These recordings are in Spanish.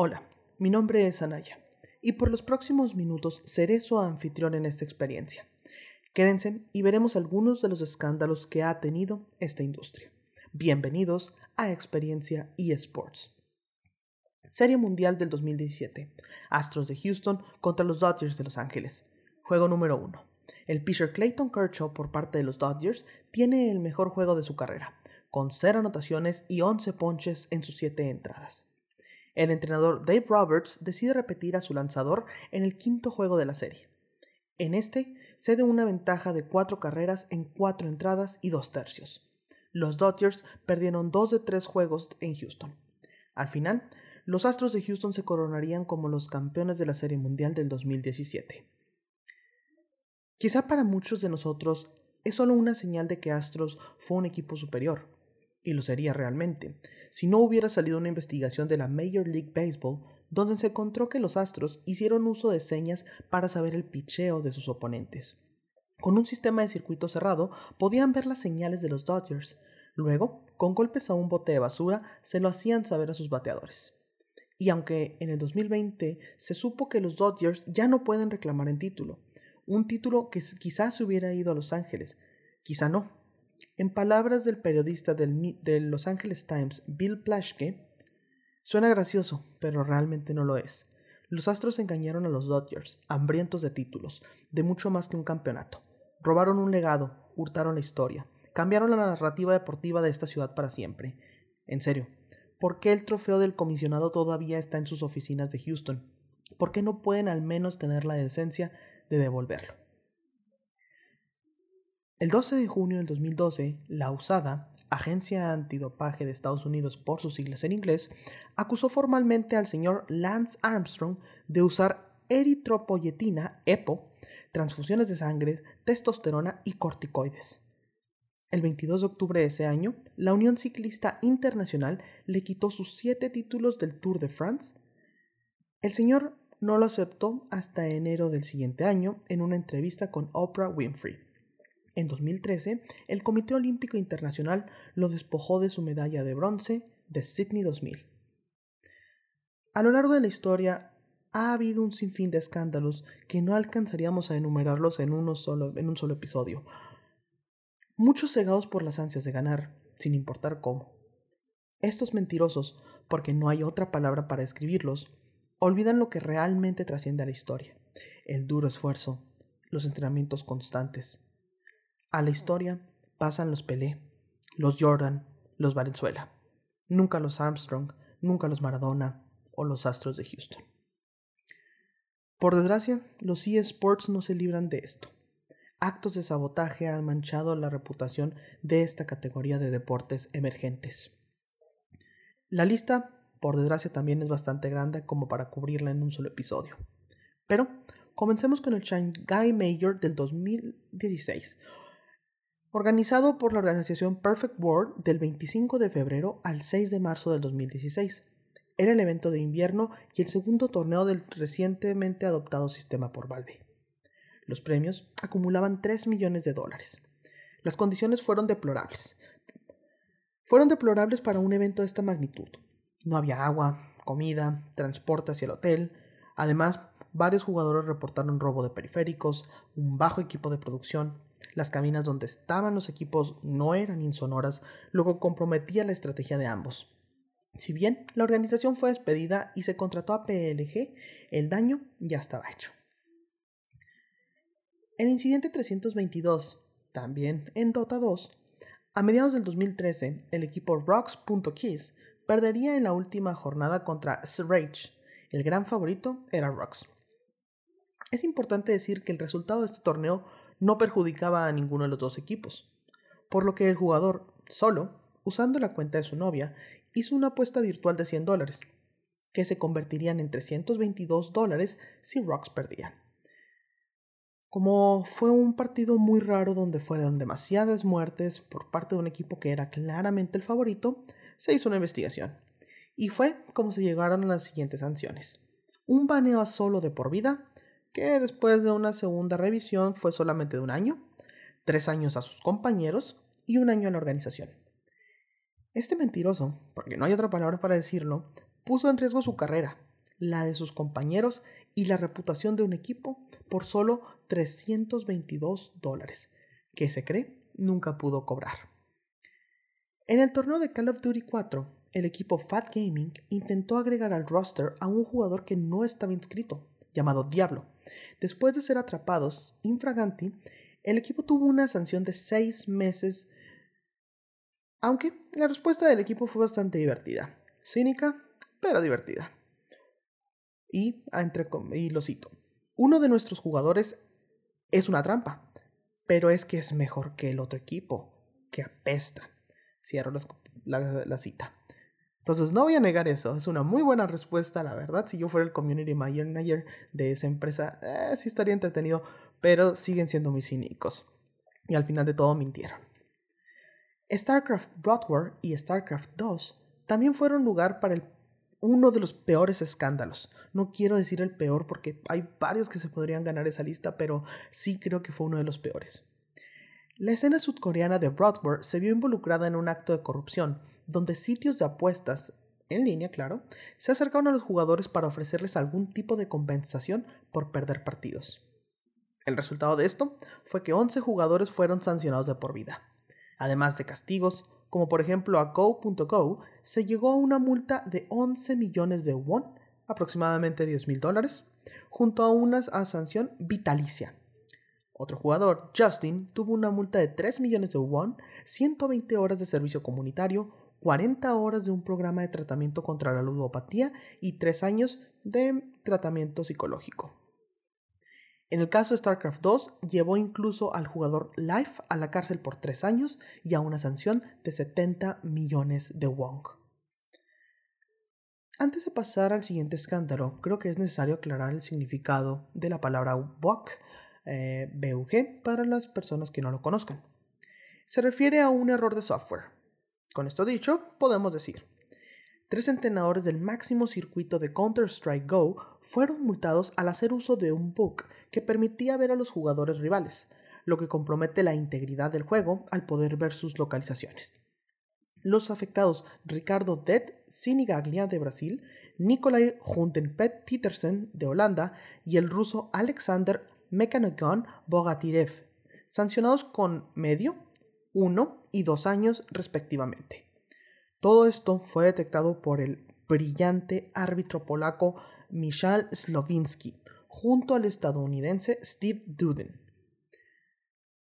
Hola, mi nombre es Anaya y por los próximos minutos seré su anfitrión en esta experiencia. Quédense y veremos algunos de los escándalos que ha tenido esta industria. Bienvenidos a Experiencia eSports. Serie Mundial del 2017. Astros de Houston contra los Dodgers de Los Ángeles. Juego número 1. El pitcher Clayton Kershaw por parte de los Dodgers tiene el mejor juego de su carrera, con 0 anotaciones y 11 ponches en sus 7 entradas. El entrenador Dave Roberts decide repetir a su lanzador en el quinto juego de la serie. En este, cede una ventaja de 4 carreras en 4 entradas y 2 tercios. Los Dodgers perdieron 2 de 3 juegos en Houston. Al final, los Astros de Houston se coronarían como los campeones de la Serie Mundial del 2017. Quizá para muchos de nosotros es solo una señal de que Astros fue un equipo superior, y lo sería realmente, si no hubiera salido una investigación de la Major League Baseball donde se encontró que los Astros hicieron uso de señas para saber el picheo de sus oponentes. Con un sistema de circuito cerrado podían ver las señales de los Dodgers. Luego, con golpes a un bote de basura, se lo hacían saber a sus bateadores. Y aunque en el 2020 se supo que los Dodgers ya no pueden reclamar el título, un título que quizás se hubiera ido a Los Ángeles, quizá no. En palabras del periodista del, Los Angeles Times, Bill Plaschke, suena gracioso, pero realmente no lo es. Los Astros engañaron a los Dodgers, hambrientos de títulos, de mucho más que un campeonato. Robaron un legado, hurtaron la historia, cambiaron la narrativa deportiva de esta ciudad para siempre. En serio, ¿Por qué el trofeo del comisionado todavía está en sus oficinas de Houston? ¿Por qué no pueden al menos tener la decencia de devolverlo? El 12 de junio del 2012, la USADA, Agencia Antidopaje de Estados Unidos por sus siglas en inglés, acusó formalmente al señor Lance Armstrong de usar eritropoyetina, EPO, transfusiones de sangre, testosterona y corticoides. El 22 de octubre de ese año, la Unión Ciclista Internacional le quitó sus siete títulos del Tour de France. El señor no lo aceptó hasta enero del siguiente año en una entrevista con Oprah Winfrey. En 2013, el Comité Olímpico Internacional lo despojó de su medalla de bronce de Sydney 2000. A lo largo de la historia ha habido un sinfín de escándalos que no alcanzaríamos a enumerarlos en, en un solo episodio, muchos cegados por las ansias de ganar, sin importar cómo. Estos mentirosos, porque no hay otra palabra para describirlos, olvidan lo que realmente trasciende a la historia, el duro esfuerzo, los entrenamientos constantes. A la historia pasan los Pelé, los Jordan, los Valenzuela, nunca los Armstrong, nunca los Maradona o los Astros de Houston. Por desgracia, los eSports no se libran de esto actos de sabotaje han manchado la reputación de esta categoría de deportes emergentes. La lista, por desgracia, también es bastante grande como para cubrirla en un solo episodio. Pero comencemos con el Shanghai Major del 2016, organizado por la organización Perfect World del 25 de febrero al 6 de marzo del 2016. Era el evento de invierno y el segundo torneo del recientemente adoptado sistema por Valve. Los premios acumulaban 3 millones de dólares. Las condiciones fueron deplorables. Fueron deplorables para un evento de esta magnitud. No había agua, comida, transporte hacia el hotel. Además, varios jugadores reportaron robo de periféricos, un bajo equipo de producción. Las cabinas donde estaban los equipos no eran insonoras, lo que comprometía la estrategia de ambos. Si bien la organización fue despedida y se contrató a PLG, el daño ya estaba hecho. El incidente 322, también en Dota 2, a mediados del 2013, el equipo Rocks.Keys perdería en la última jornada contra Rage. El gran favorito era Rocks. Es importante decir que el resultado de este torneo no perjudicaba a ninguno de los dos equipos, por lo que el jugador, solo, usando la cuenta de su novia, hizo una apuesta virtual de 100 dólares, que se convertirían en 322 dólares si Rocks perdía. Como fue un partido muy raro donde fueron demasiadas muertes por parte de un equipo que era claramente el favorito, se hizo una investigación. Y fue como se llegaron a las siguientes sanciones. Un baneo a solo de por vida, que después de una segunda revisión fue solamente de un año, tres años a sus compañeros y un año a la organización. Este mentiroso, porque no hay otra palabra para decirlo, puso en riesgo su carrera, la de sus compañeros y la reputación de un equipo por solo 322 dólares, que se cree nunca pudo cobrar. En el torneo de Call of Duty 4, el equipo Fat Gaming intentó agregar al roster a un jugador que no estaba inscrito, llamado Diablo. Después de ser atrapados infraganti, el equipo tuvo una sanción de 6 meses, aunque la respuesta del equipo fue bastante divertida, cínica, pero divertida. Y, entre, y lo cito, uno de nuestros jugadores es una trampa, pero es que es mejor que el otro equipo, que apesta. Cierro la, cita. Entonces no voy a negar eso, es una muy buena respuesta, la verdad. Si yo fuera el community manager de esa empresa, eh, sí estaría entretenido, pero siguen siendo muy cínicos. Y al final de todo mintieron. StarCraft Broadware y StarCraft 2 también fueron lugar para el uno de los peores escándalos. No quiero decir el peor porque hay varios que se podrían ganar esa lista, pero sí creo que fue uno de los peores. La escena sudcoreana de Broadway se vio involucrada en un acto de corrupción, donde sitios de apuestas, en línea claro, se acercaron a los jugadores para ofrecerles algún tipo de compensación por perder partidos. El resultado de esto fue que 11 jugadores fueron sancionados de por vida, además de castigos, como por ejemplo a Go.go, se llegó a una multa de 11 millones de won, aproximadamente 10 mil dólares, junto a una sanción vitalicia. Otro jugador, Justin, tuvo una multa de 3 millones de won, 120 horas de servicio comunitario, 40 horas de un programa de tratamiento contra la ludopatía y 3 años de tratamiento psicológico. En el caso de StarCraft 2, llevó incluso al jugador Life a la cárcel por 3 años y a una sanción de 70 millones de won. Antes de pasar al siguiente escándalo, creo que es necesario aclarar el significado de la palabra BUG, eh, BUG para las personas que no lo conozcan. Se refiere a un error de software. Con esto dicho, podemos decir, Tres entrenadores del máximo circuito de Counter-Strike Go fueron multados al hacer uso de un bug que permitía ver a los jugadores rivales, lo que compromete la integridad del juego al poder ver sus localizaciones. Los afectados Ricardo Det Sinigaglia de Brasil, Nikolai Huntenpet Petersen de Holanda y el ruso Alexander Mekanogon Bogatirev, sancionados con medio, uno y dos años respectivamente. Todo esto fue detectado por el brillante árbitro polaco Michal Slovinsky junto al estadounidense Steve Duden.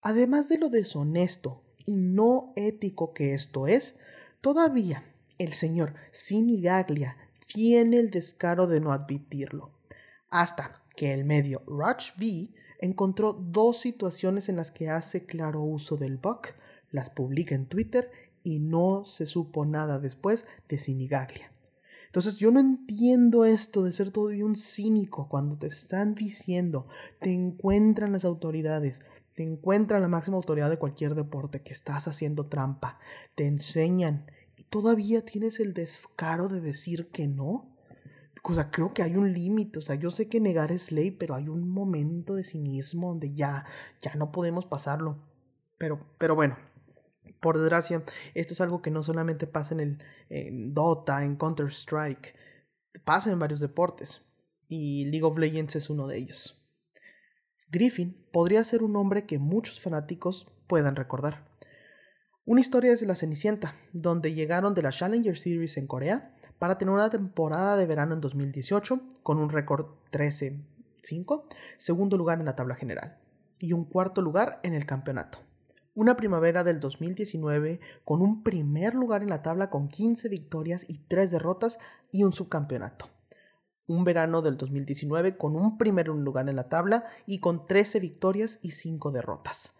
Además de lo deshonesto y no ético que esto es, todavía el señor Sinigaglia tiene el descaro de no admitirlo, hasta que el medio Rush V encontró dos situaciones en las que hace claro uso del bug, las publica en Twitter y no se supo nada después de Sinigaglia. Entonces yo no entiendo esto de ser todavía un cínico cuando te están diciendo, te encuentran las autoridades, te encuentran la máxima autoridad de cualquier deporte que estás haciendo trampa, te enseñan y todavía tienes el descaro de decir que no. O sea, creo que hay un límite, o sea, yo sé que negar es ley, pero hay un momento de cinismo donde ya, ya no podemos pasarlo. Pero, pero bueno, por desgracia, esto es algo que no solamente pasa en el Dota, en Counter-Strike, pasa en varios deportes, y League of Legends es uno de ellos. Griffin podría ser un hombre que muchos fanáticos puedan recordar. Una historia es la Cenicienta, donde llegaron de la Challenger Series en Corea para tener una temporada de verano en 2018 con un récord 13-5, segundo lugar en la tabla general y un cuarto lugar en el campeonato una primavera del 2019 con un primer lugar en la tabla con 15 victorias y 3 derrotas y un subcampeonato. Un verano del 2019 con un primer lugar en la tabla y con 13 victorias y 5 derrotas.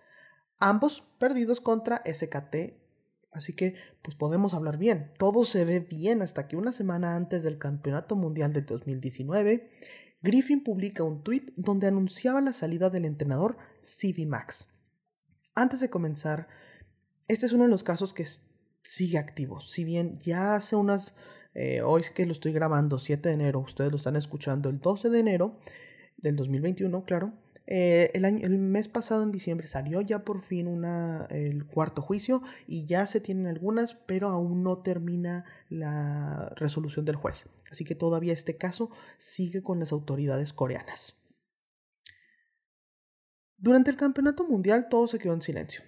Ambos perdidos contra SKT. Así que pues podemos hablar bien. Todo se ve bien hasta que una semana antes del Campeonato Mundial del 2019, Griffin publica un tweet donde anunciaba la salida del entrenador CV Max. Antes de comenzar, este es uno de los casos que sigue activo. Si bien ya hace unas, eh, hoy que lo estoy grabando, 7 de enero, ustedes lo están escuchando el 12 de enero del 2021, claro, Eh, el, año, el, mes pasado, en diciembre, salió ya por fin una, el cuarto juicio y ya se tienen algunas, pero aún no termina la resolución del juez. Así que todavía este caso sigue con las autoridades coreanas. Durante el campeonato mundial todo se quedó en silencio.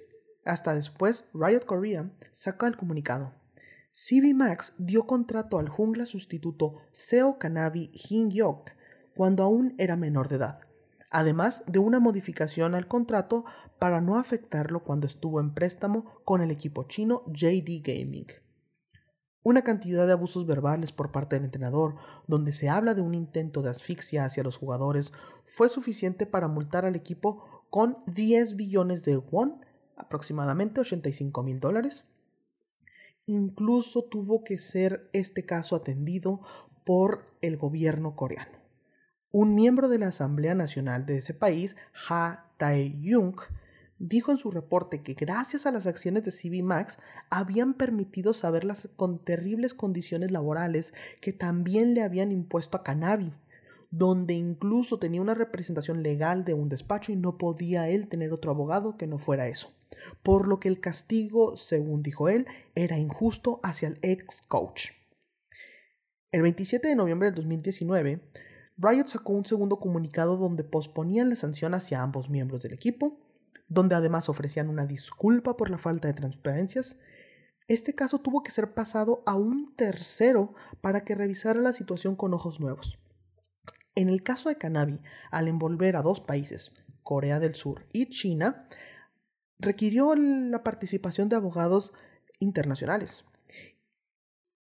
Hasta después, Riot Korea saca el comunicado. CB Max dio contrato al jungla sustituto Seo Kanabi Hin Yok cuando aún era menor de edad además de una modificación al contrato para no afectarlo cuando estuvo en préstamo con el equipo chino JD Gaming. Una cantidad de abusos verbales por parte del entrenador, donde se habla de un intento de asfixia hacia los jugadores, fue suficiente para multar al equipo con 10 billones de won, aproximadamente 85 mil dólares. Incluso tuvo que ser este caso atendido por el gobierno coreano. Un miembro de la Asamblea Nacional de ese país, Ha Tae-yung, dijo en su reporte que gracias a las acciones de CB Max habían permitido saberlas con terribles condiciones laborales que también le habían impuesto a Canavi, donde incluso tenía una representación legal de un despacho y no podía él tener otro abogado que no fuera eso. Por lo que el castigo, según dijo él, era injusto hacia el ex coach. El 27 de noviembre del 2019, Riot sacó un segundo comunicado donde posponían la sanción hacia ambos miembros del equipo, donde además ofrecían una disculpa por la falta de transparencias. Este caso tuvo que ser pasado a un tercero para que revisara la situación con ojos nuevos. En el caso de Canavi, al envolver a dos países, Corea del Sur y China, requirió la participación de abogados internacionales.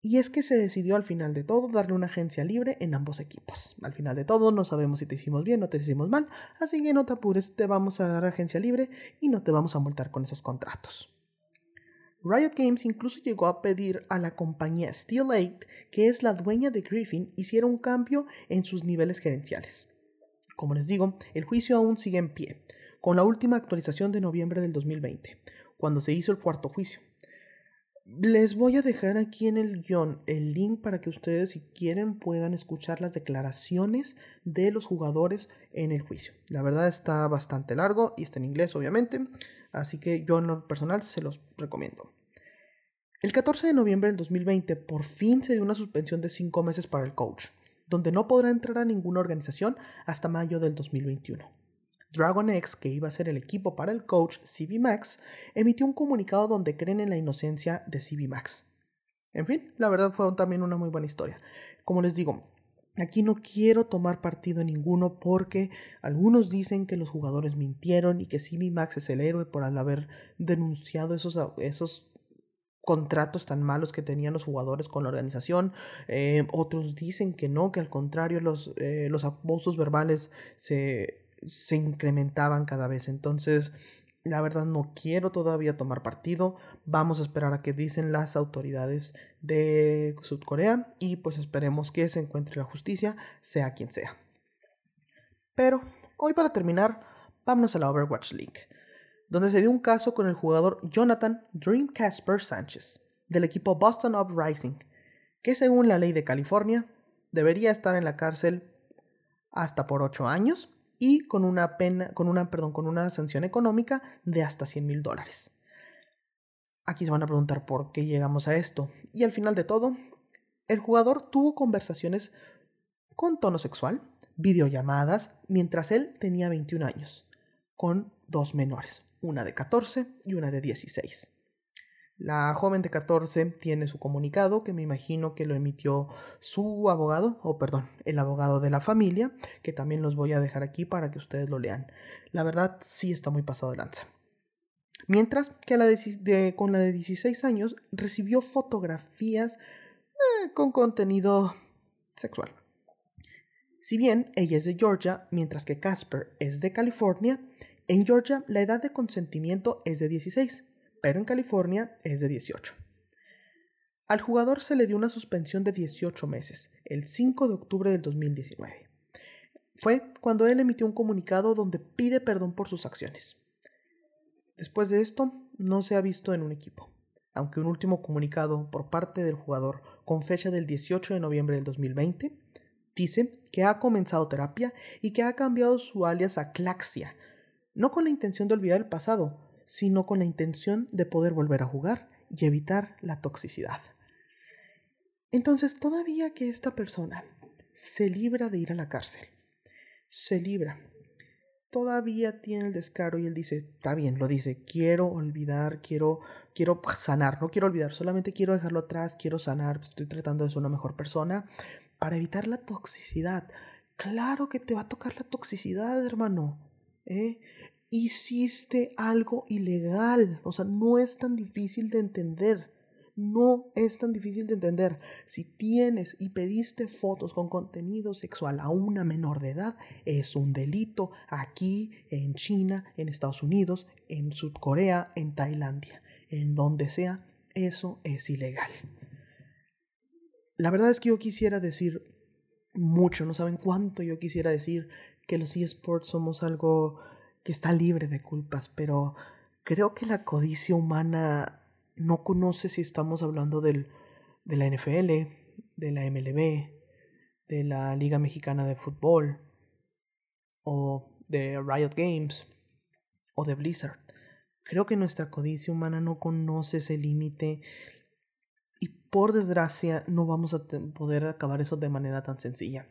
Y es que se decidió al final de todo darle una agencia libre en ambos equipos. Al final de todo no sabemos si te hicimos bien o te hicimos mal, así que no te apures, te vamos a dar agencia libre y no te vamos a multar con esos contratos. Riot Games incluso llegó a pedir a la compañía Steel 8, que es la dueña de Griffin, hiciera un cambio en sus niveles gerenciales. Como les digo, el juicio aún sigue en pie, con la última actualización de noviembre del 2020, cuando se hizo el cuarto juicio. Les voy a dejar aquí en el guion el link para que ustedes si quieren puedan escuchar las declaraciones de los jugadores en el juicio. La verdad está bastante largo y está en inglés obviamente, así que yo en lo personal se los recomiendo. El 14 de noviembre del 2020 por fin se dio una suspensión de 5 meses para el coach, donde no podrá entrar a ninguna organización hasta mayo del 2021. Dragon X, que iba a ser el equipo para el coach CB Max, emitió un comunicado donde creen en la inocencia de CB Max. En fin, la verdad fue también una muy buena historia. Como les digo, Aquí no quiero tomar partido ninguno porque algunos dicen que los jugadores mintieron y que CB Max es el héroe por haber denunciado esos, esos contratos tan malos que tenían los jugadores con la organización. Eh, otros dicen que no, que al contrario los, eh, los abusos verbales se se incrementaban cada vez. Entonces, la verdad no quiero todavía tomar partido. Vamos a esperar a que dicen las autoridades de Sudcorea y pues esperemos que se encuentre la justicia, sea quien sea. Pero hoy para terminar, vámonos a la Overwatch League, donde se dio un caso con el jugador Jonathan Dream Casper Sánchez, del equipo Boston Uprising, que según la ley de California debería estar en la cárcel hasta por 8 años y con una pena, con una, perdón, con una sanción económica de hasta 100 mil dólares. Aquí se van a preguntar por qué llegamos a esto. Y al final de todo, el jugador tuvo conversaciones con tono sexual, videollamadas, mientras él tenía 21 años, con dos menores, una de 14 y una de 16. La joven de 14 tiene su comunicado que me imagino que lo emitió su abogado, o perdón, el abogado de la familia, que también los voy a dejar aquí para que ustedes lo lean. La verdad sí está muy pasado de lanza. Mientras que la de, con la de 16 años recibió fotografías eh, con contenido sexual. Si bien ella es de Georgia, mientras que Casper es de California, en Georgia la edad de consentimiento es de 16 pero en California es de 18. Al jugador se le dio una suspensión de 18 meses, el 5 de octubre del 2019. Fue cuando él emitió un comunicado donde pide perdón por sus acciones. Después de esto, no se ha visto en un equipo, aunque un último comunicado por parte del jugador con fecha del 18 de noviembre del 2020 Dice que ha comenzado terapia y que ha cambiado su alias a Claxia, no con la intención de olvidar el pasado, sino con la intención de poder volver a jugar y evitar la toxicidad. Entonces, todavía que esta persona se libra de ir a la cárcel, se libra, todavía tiene el descaro y él dice, está bien, lo dice, quiero olvidar, quiero, quiero sanar, no quiero olvidar, solamente quiero dejarlo atrás, quiero sanar, estoy tratando de ser una mejor persona para evitar la toxicidad. Claro que te va a tocar la toxicidad, hermano. ¿eh? Hiciste algo ilegal. O sea, no es tan difícil de entender. No es tan difícil de entender. Si tienes y pediste fotos con contenido sexual a una menor de edad, es un delito aquí, en China, en Estados Unidos, en Sudcorea, en Tailandia, en donde sea, eso es ilegal. La verdad es que yo quisiera decir mucho, no saben cuánto yo quisiera decir que los eSports somos algo que está libre de culpas, pero creo que la codicia humana no conoce si estamos hablando del, de la NFL, de la MLB, de la Liga Mexicana de Fútbol, o de Riot Games, o de Blizzard. Creo que nuestra codicia humana no conoce ese límite y por desgracia no vamos a poder acabar eso de manera tan sencilla.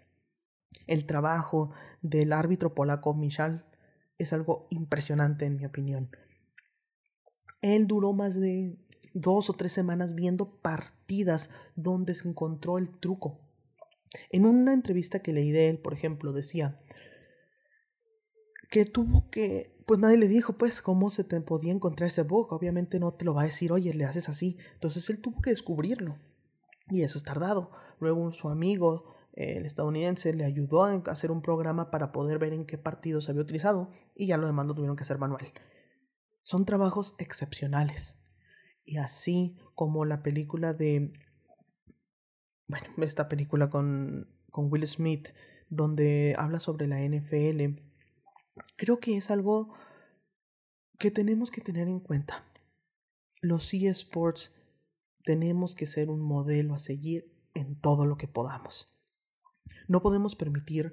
El trabajo del árbitro polaco Michal es algo impresionante en mi opinión. Él duró más de dos o tres semanas viendo partidas donde se encontró el truco. En una entrevista que leí de él, por ejemplo, decía que tuvo que, pues nadie le dijo, pues, cómo se te podía encontrar ese bug. Obviamente no te lo va a decir, oye, le haces así. Entonces él tuvo que descubrirlo. Y eso es tardado. Luego su amigo el estadounidense le ayudó a hacer un programa para poder ver en qué partidos se había utilizado y ya lo demás lo tuvieron que hacer manual. Son trabajos excepcionales. Y así como la película de... Bueno, esta película con, con Will Smith, donde habla sobre la NFL, creo que es algo que tenemos que tener en cuenta. Los eSports tenemos que ser un modelo a seguir en todo lo que podamos. No podemos permitir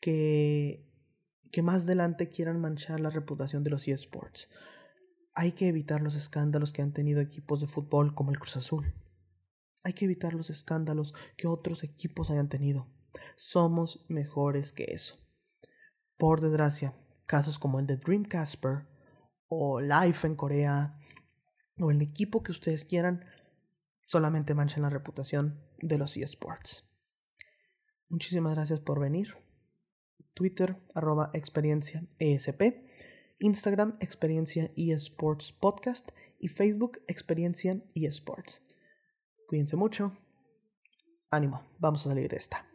que, que más adelante quieran manchar la reputación de los eSports. Hay que evitar los escándalos que han tenido equipos de fútbol como el Cruz Azul. Hay que evitar los escándalos que otros equipos hayan tenido. Somos mejores que eso. Por desgracia, casos como el de Dream Casper o Life en Corea o el equipo que ustedes quieran solamente manchan la reputación de los eSports. Muchísimas gracias por venir. Twitter, arroba experiencia ESP. Instagram, experiencia eSports podcast. Y Facebook, experiencia eSports. Cuídense mucho. Ánimo, vamos a salir de esta.